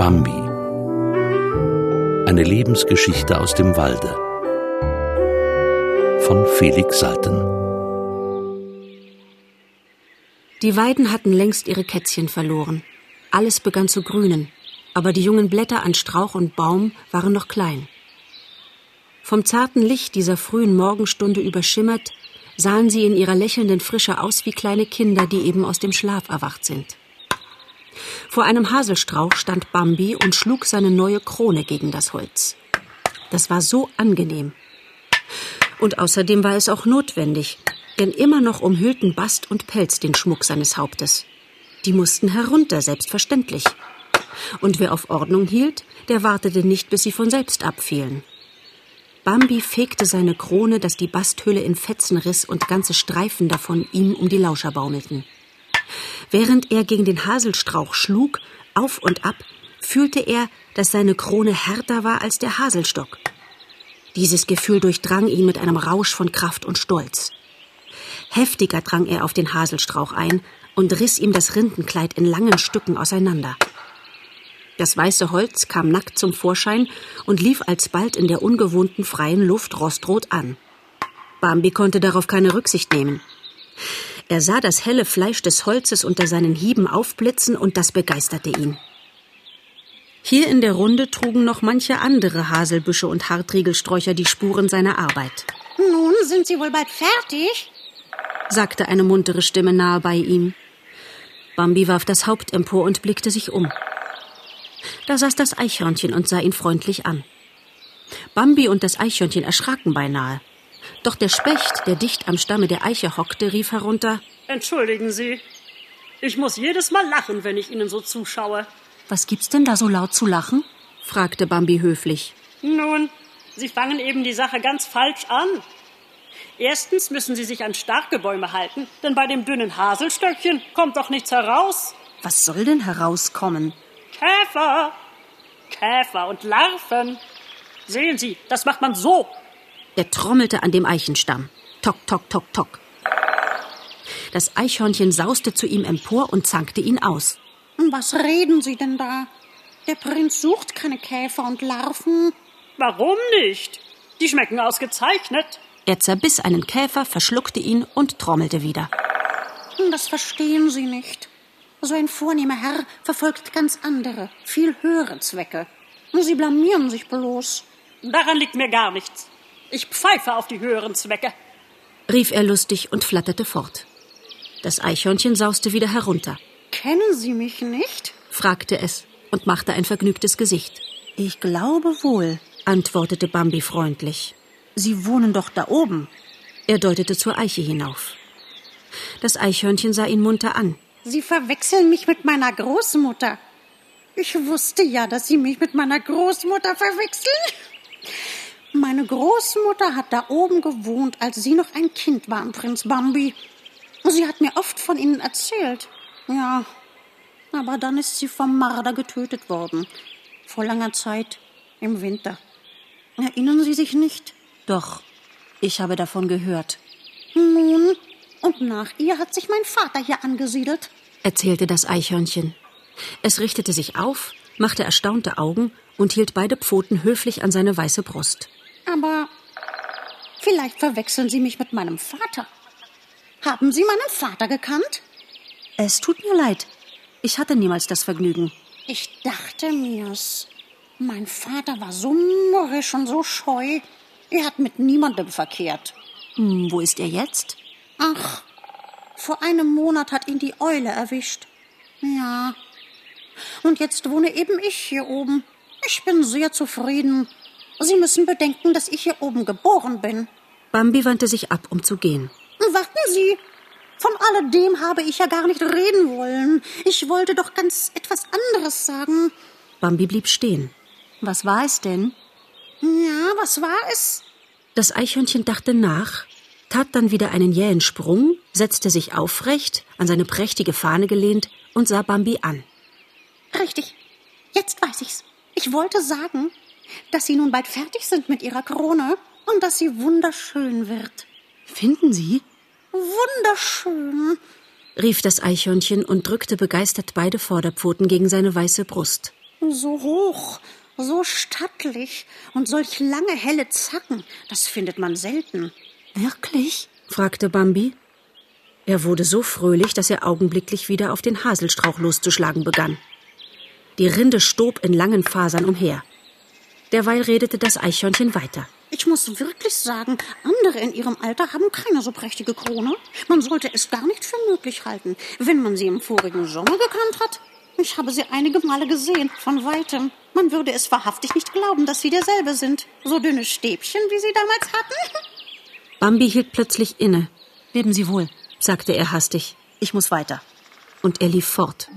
Bambi. Eine Lebensgeschichte aus dem Walde. Von Felix Salten. Die Weiden hatten längst ihre Kätzchen verloren. Alles begann zu grünen, aber die jungen Blätter an Strauch und Baum waren noch klein. Vom zarten Licht dieser frühen Morgenstunde überschimmert, sahen sie in ihrer lächelnden Frische aus wie kleine Kinder, die eben aus dem Schlaf erwacht sind. Vor einem Haselstrauch stand Bambi und schlug seine neue Krone gegen das Holz. Das war so angenehm. Und außerdem war es auch notwendig, denn immer noch umhüllten Bast und Pelz den Schmuck seines Hauptes. Die mussten herunter, selbstverständlich. Und wer auf Ordnung hielt, der wartete nicht, bis sie von selbst abfielen. Bambi fegte seine Krone, dass die Basthülle in Fetzen riss und ganze Streifen davon ihm um die Lauscher baumelten. Während er gegen den Haselstrauch schlug, auf und ab, fühlte er, dass seine Krone härter war als der Haselstock. Dieses Gefühl durchdrang ihn mit einem Rausch von Kraft und Stolz. Heftiger drang er auf den Haselstrauch ein und riss ihm das Rindenkleid in langen Stücken auseinander. Das weiße Holz kam nackt zum Vorschein und lief alsbald in der ungewohnten freien Luft rostrot an. Bambi konnte darauf keine Rücksicht nehmen. Er sah das helle Fleisch des Holzes unter seinen Hieben aufblitzen und das begeisterte ihn. Hier in der Runde trugen noch manche andere Haselbüsche und Hartriegelsträucher die Spuren seiner Arbeit. Nun sind Sie wohl bald fertig? sagte eine muntere Stimme nahe bei ihm. Bambi warf das Haupt empor und blickte sich um. Da saß das Eichhörnchen und sah ihn freundlich an. Bambi und das Eichhörnchen erschraken beinahe. Doch der Specht, der dicht am Stamme der Eiche hockte, rief herunter Entschuldigen Sie. Ich muss jedes Mal lachen, wenn ich Ihnen so zuschaue. Was gibt's denn da so laut zu lachen? fragte Bambi höflich. Nun, Sie fangen eben die Sache ganz falsch an. Erstens müssen Sie sich an starke Bäume halten, denn bei dem dünnen Haselstöckchen kommt doch nichts heraus. Was soll denn herauskommen? Käfer. Käfer und Larven. Sehen Sie, das macht man so. Er trommelte an dem Eichenstamm. Tok, tok, tok, tok. Das Eichhörnchen sauste zu ihm empor und zankte ihn aus. Was reden Sie denn da? Der Prinz sucht keine Käfer und Larven. Warum nicht? Die schmecken ausgezeichnet. Er zerbiss einen Käfer, verschluckte ihn und trommelte wieder. Das verstehen Sie nicht. So ein vornehmer Herr verfolgt ganz andere, viel höhere Zwecke. Sie blamieren sich bloß. Daran liegt mir gar nichts. Ich pfeife auf die höheren Zwecke, rief er lustig und flatterte fort. Das Eichhörnchen sauste wieder herunter. Kennen Sie mich nicht? fragte es und machte ein vergnügtes Gesicht. Ich glaube wohl, antwortete Bambi freundlich. Sie wohnen doch da oben. Er deutete zur Eiche hinauf. Das Eichhörnchen sah ihn munter an. Sie verwechseln mich mit meiner Großmutter. Ich wusste ja, dass Sie mich mit meiner Großmutter verwechseln. Meine Großmutter hat da oben gewohnt, als Sie noch ein Kind waren, Prinz Bambi. Sie hat mir oft von Ihnen erzählt. Ja, aber dann ist sie vom Marder getötet worden. Vor langer Zeit, im Winter. Erinnern Sie sich nicht? Doch, ich habe davon gehört. Nun, und nach ihr hat sich mein Vater hier angesiedelt, erzählte das Eichhörnchen. Es richtete sich auf, machte erstaunte Augen und hielt beide Pfoten höflich an seine weiße Brust. Aber vielleicht verwechseln Sie mich mit meinem Vater. Haben Sie meinen Vater gekannt? Es tut mir leid. Ich hatte niemals das Vergnügen. Ich dachte mir's. Mein Vater war so mürrisch und so scheu. Er hat mit niemandem verkehrt. Hm, wo ist er jetzt? Ach, vor einem Monat hat ihn die Eule erwischt. Ja. Und jetzt wohne eben ich hier oben. Ich bin sehr zufrieden. Sie müssen bedenken, dass ich hier oben geboren bin. Bambi wandte sich ab, um zu gehen. Warten Sie. Von alledem habe ich ja gar nicht reden wollen. Ich wollte doch ganz etwas anderes sagen. Bambi blieb stehen. Was war es denn? Ja, was war es? Das Eichhörnchen dachte nach, tat dann wieder einen jähen Sprung, setzte sich aufrecht, an seine prächtige Fahne gelehnt und sah Bambi an. Richtig. Jetzt weiß ich's. Ich wollte sagen, dass Sie nun bald fertig sind mit Ihrer Krone und dass sie wunderschön wird. Finden Sie? Wunderschön, rief das Eichhörnchen und drückte begeistert beide Vorderpfoten gegen seine weiße Brust. So hoch, so stattlich und solch lange helle Zacken, das findet man selten. Wirklich? fragte Bambi. Er wurde so fröhlich, dass er augenblicklich wieder auf den Haselstrauch loszuschlagen begann. Die Rinde stob in langen Fasern umher. Derweil redete das Eichhörnchen weiter. Ich muss wirklich sagen, andere in ihrem Alter haben keine so prächtige Krone. Man sollte es gar nicht für möglich halten, wenn man sie im vorigen Sommer gekannt hat. Ich habe sie einige Male gesehen, von weitem. Man würde es wahrhaftig nicht glauben, dass sie derselbe sind. So dünne Stäbchen, wie sie damals hatten. Bambi hielt plötzlich inne. Leben Sie wohl, sagte er hastig. Ich muss weiter. Und er lief fort.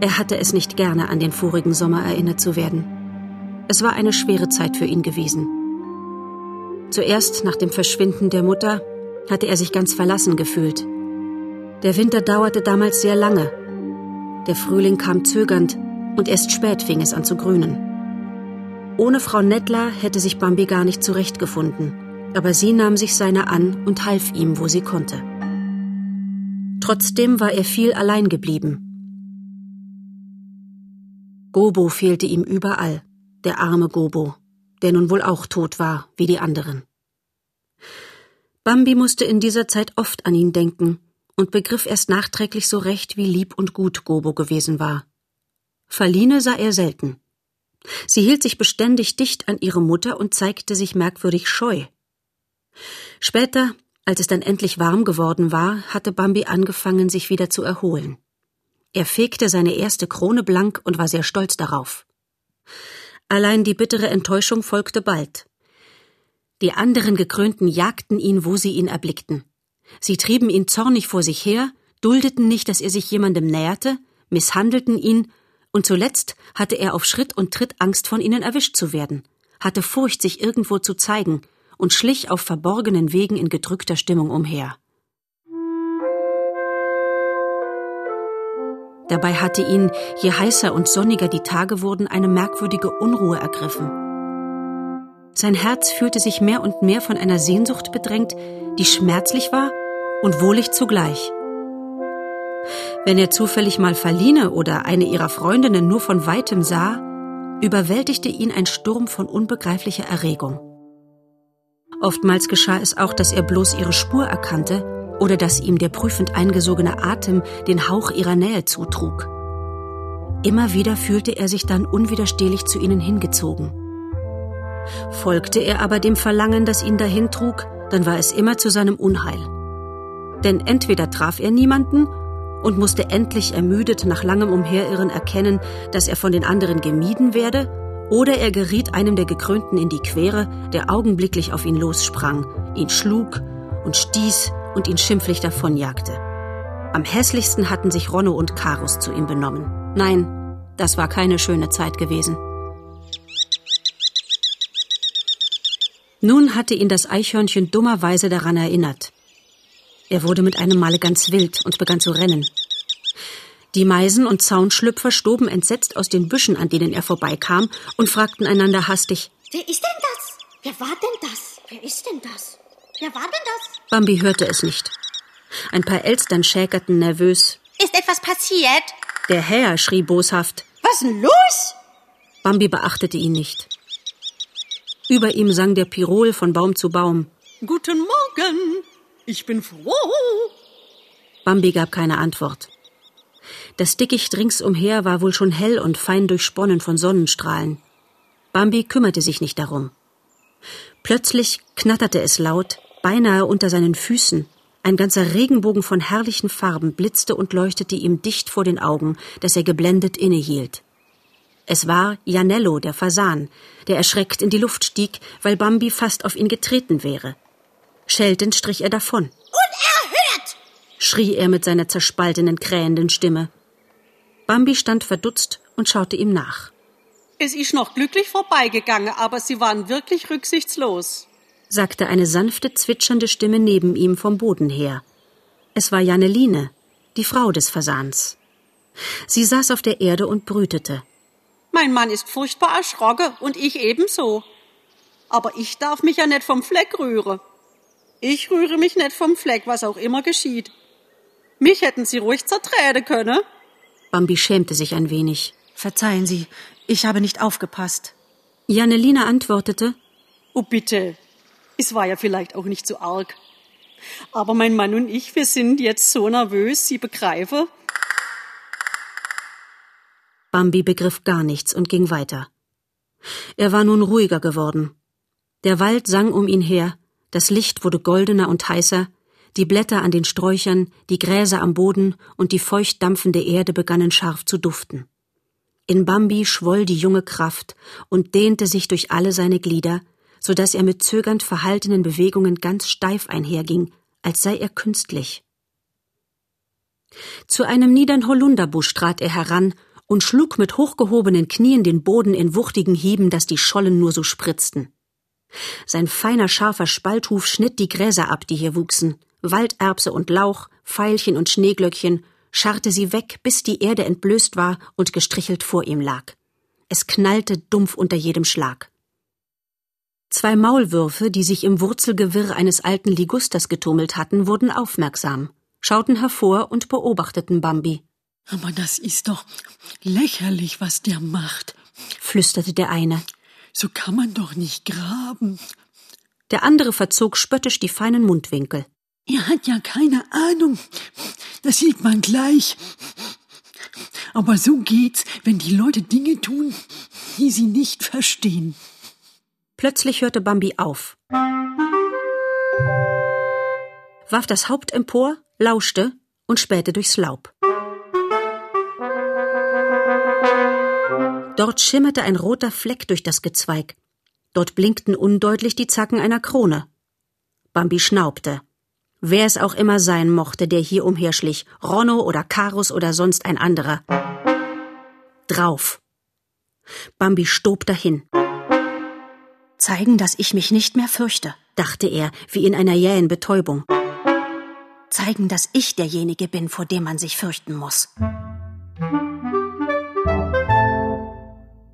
Er hatte es nicht gerne, an den vorigen Sommer erinnert zu werden. Es war eine schwere Zeit für ihn gewesen. Zuerst nach dem Verschwinden der Mutter hatte er sich ganz verlassen gefühlt. Der Winter dauerte damals sehr lange. Der Frühling kam zögernd und erst spät fing es an zu grünen. Ohne Frau Nettler hätte sich Bambi gar nicht zurechtgefunden, aber sie nahm sich seiner an und half ihm, wo sie konnte. Trotzdem war er viel allein geblieben. Gobo fehlte ihm überall der arme Gobo, der nun wohl auch tot war, wie die anderen. Bambi musste in dieser Zeit oft an ihn denken und begriff erst nachträglich so recht, wie lieb und gut Gobo gewesen war. Verline sah er selten. Sie hielt sich beständig dicht an ihre Mutter und zeigte sich merkwürdig scheu. Später, als es dann endlich warm geworden war, hatte Bambi angefangen, sich wieder zu erholen. Er fegte seine erste Krone blank und war sehr stolz darauf. Allein die bittere Enttäuschung folgte bald. Die anderen Gekrönten jagten ihn, wo sie ihn erblickten. Sie trieben ihn zornig vor sich her, duldeten nicht, dass er sich jemandem näherte, misshandelten ihn, und zuletzt hatte er auf Schritt und Tritt Angst, von ihnen erwischt zu werden, hatte Furcht, sich irgendwo zu zeigen, und schlich auf verborgenen Wegen in gedrückter Stimmung umher. Dabei hatte ihn, je heißer und sonniger die Tage wurden, eine merkwürdige Unruhe ergriffen. Sein Herz fühlte sich mehr und mehr von einer Sehnsucht bedrängt, die schmerzlich war und wohlig zugleich. Wenn er zufällig mal Verline oder eine ihrer Freundinnen nur von weitem sah, überwältigte ihn ein Sturm von unbegreiflicher Erregung. Oftmals geschah es auch, dass er bloß ihre Spur erkannte oder dass ihm der prüfend eingesogene Atem den Hauch ihrer Nähe zutrug. Immer wieder fühlte er sich dann unwiderstehlich zu ihnen hingezogen. Folgte er aber dem Verlangen, das ihn dahin trug, dann war es immer zu seinem Unheil. Denn entweder traf er niemanden und musste endlich ermüdet nach langem Umherirren erkennen, dass er von den anderen gemieden werde, oder er geriet einem der Gekrönten in die Quere, der augenblicklich auf ihn lossprang, ihn schlug und stieß und ihn schimpflich davonjagte. Am hässlichsten hatten sich Ronno und Karus zu ihm benommen. Nein, das war keine schöne Zeit gewesen. Nun hatte ihn das Eichhörnchen dummerweise daran erinnert. Er wurde mit einem Male ganz wild und begann zu rennen. Die Meisen und Zaunschlüpfer stoben entsetzt aus den Büschen, an denen er vorbeikam, und fragten einander hastig: Wer ist denn das? Wer war denn das? Wer ist denn das? Wer war denn das? Bambi hörte es nicht. Ein paar Elstern schäkerten nervös. Ist etwas passiert? Der Herr schrie boshaft. Was denn los? Bambi beachtete ihn nicht. Über ihm sang der Pirol von Baum zu Baum. Guten Morgen, ich bin froh. Bambi gab keine Antwort. Das Dickicht ringsumher war wohl schon hell und fein durchsponnen von Sonnenstrahlen. Bambi kümmerte sich nicht darum. Plötzlich knatterte es laut, beinahe unter seinen Füßen. Ein ganzer Regenbogen von herrlichen Farben blitzte und leuchtete ihm dicht vor den Augen, dass er geblendet innehielt. Es war Janello, der Fasan, der erschreckt in die Luft stieg, weil Bambi fast auf ihn getreten wäre. Scheltend strich er davon. Unerhört! schrie er mit seiner zerspaltenen, krähenden Stimme. Bambi stand verdutzt und schaute ihm nach. Es ist noch glücklich vorbeigegangen, aber Sie waren wirklich rücksichtslos sagte eine sanfte, zwitschernde Stimme neben ihm vom Boden her. Es war Janneline, die Frau des Fasans. Sie saß auf der Erde und brütete. Mein Mann ist furchtbar erschrocken und ich ebenso. Aber ich darf mich ja nicht vom Fleck rühren. Ich rühre mich nicht vom Fleck, was auch immer geschieht. Mich hätten Sie ruhig zertreten können. Bambi schämte sich ein wenig. Verzeihen Sie, ich habe nicht aufgepasst. Janelina antwortete, Oh bitte, es war ja vielleicht auch nicht so arg. Aber mein Mann und ich, wir sind jetzt so nervös, Sie begreifen. Bambi begriff gar nichts und ging weiter. Er war nun ruhiger geworden. Der Wald sang um ihn her, das Licht wurde goldener und heißer, die Blätter an den Sträuchern, die Gräser am Boden und die feucht dampfende Erde begannen scharf zu duften. In Bambi schwoll die junge Kraft und dehnte sich durch alle seine Glieder, so dass er mit zögernd verhaltenen Bewegungen ganz steif einherging, als sei er künstlich. Zu einem niedern Holunderbusch trat er heran und schlug mit hochgehobenen Knien den Boden in wuchtigen Hieben, dass die Schollen nur so spritzten. Sein feiner, scharfer Spalthuf schnitt die Gräser ab, die hier wuchsen, Walderbse und Lauch, Veilchen und Schneeglöckchen, scharrte sie weg, bis die Erde entblößt war und gestrichelt vor ihm lag. Es knallte dumpf unter jedem Schlag. Zwei Maulwürfe, die sich im Wurzelgewirr eines alten Ligusters getummelt hatten, wurden aufmerksam, schauten hervor und beobachteten Bambi. Aber das ist doch lächerlich, was der macht, flüsterte der eine. So kann man doch nicht graben. Der andere verzog spöttisch die feinen Mundwinkel. Er hat ja keine Ahnung. Das sieht man gleich. Aber so geht's, wenn die Leute Dinge tun, die sie nicht verstehen. Plötzlich hörte Bambi auf, warf das Haupt empor, lauschte und spähte durchs Laub. Dort schimmerte ein roter Fleck durch das Gezweig. Dort blinkten undeutlich die Zacken einer Krone. Bambi schnaubte. Wer es auch immer sein mochte, der hier umherschlich, Ronno oder Karus oder sonst ein anderer. Drauf. Bambi stob dahin. Zeigen, dass ich mich nicht mehr fürchte, dachte er, wie in einer jähen Betäubung. Zeigen, dass ich derjenige bin, vor dem man sich fürchten muss.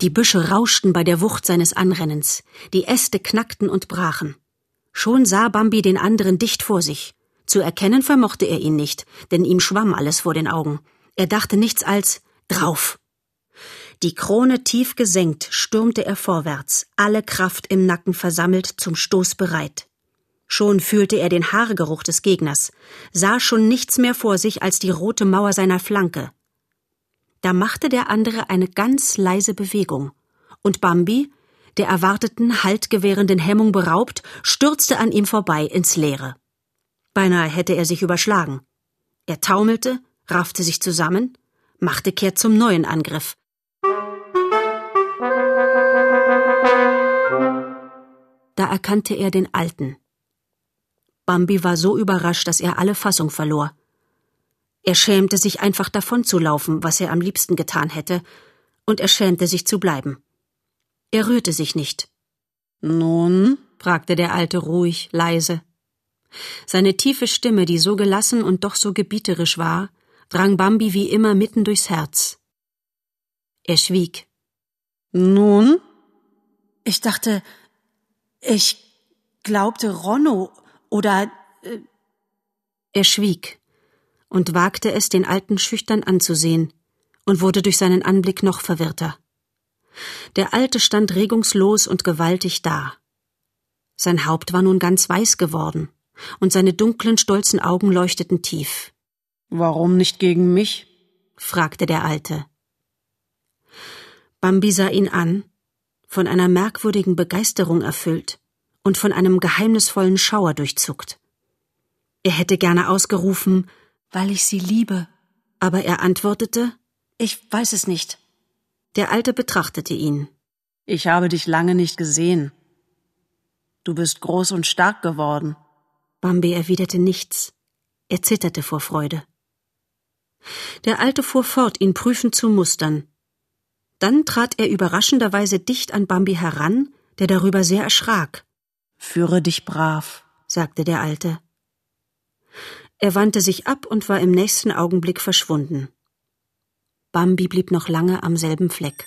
Die Büsche rauschten bei der Wucht seines Anrennens, die Äste knackten und brachen. Schon sah Bambi den anderen dicht vor sich. Zu erkennen vermochte er ihn nicht, denn ihm schwamm alles vor den Augen. Er dachte nichts als drauf. Die Krone tief gesenkt, stürmte er vorwärts, alle Kraft im Nacken versammelt, zum Stoß bereit. Schon fühlte er den Haargeruch des Gegners, sah schon nichts mehr vor sich als die rote Mauer seiner Flanke. Da machte der andere eine ganz leise Bewegung, und Bambi, der erwarteten, haltgewährenden Hemmung beraubt, stürzte an ihm vorbei ins Leere. Beinahe hätte er sich überschlagen. Er taumelte, raffte sich zusammen, machte kehrt zum neuen Angriff. Erkannte er den Alten. Bambi war so überrascht, dass er alle Fassung verlor. Er schämte sich einfach davonzulaufen, was er am liebsten getan hätte, und er schämte sich zu bleiben. Er rührte sich nicht. Nun? fragte der Alte ruhig, leise. Seine tiefe Stimme, die so gelassen und doch so gebieterisch war, drang Bambi wie immer mitten durchs Herz. Er schwieg. Nun? Ich dachte, ich glaubte Ronno oder. Äh er schwieg und wagte es, den Alten schüchtern anzusehen, und wurde durch seinen Anblick noch verwirrter. Der Alte stand regungslos und gewaltig da. Sein Haupt war nun ganz weiß geworden, und seine dunklen, stolzen Augen leuchteten tief. Warum nicht gegen mich? fragte der Alte. Bambi sah ihn an, von einer merkwürdigen Begeisterung erfüllt und von einem geheimnisvollen Schauer durchzuckt. Er hätte gerne ausgerufen, weil ich sie liebe. Aber er antwortete Ich weiß es nicht. Der Alte betrachtete ihn. Ich habe dich lange nicht gesehen. Du bist groß und stark geworden. Bambi erwiderte nichts. Er zitterte vor Freude. Der Alte fuhr fort, ihn prüfend zu mustern. Dann trat er überraschenderweise dicht an Bambi heran, der darüber sehr erschrak. Führe dich brav, sagte der Alte. Er wandte sich ab und war im nächsten Augenblick verschwunden. Bambi blieb noch lange am selben Fleck.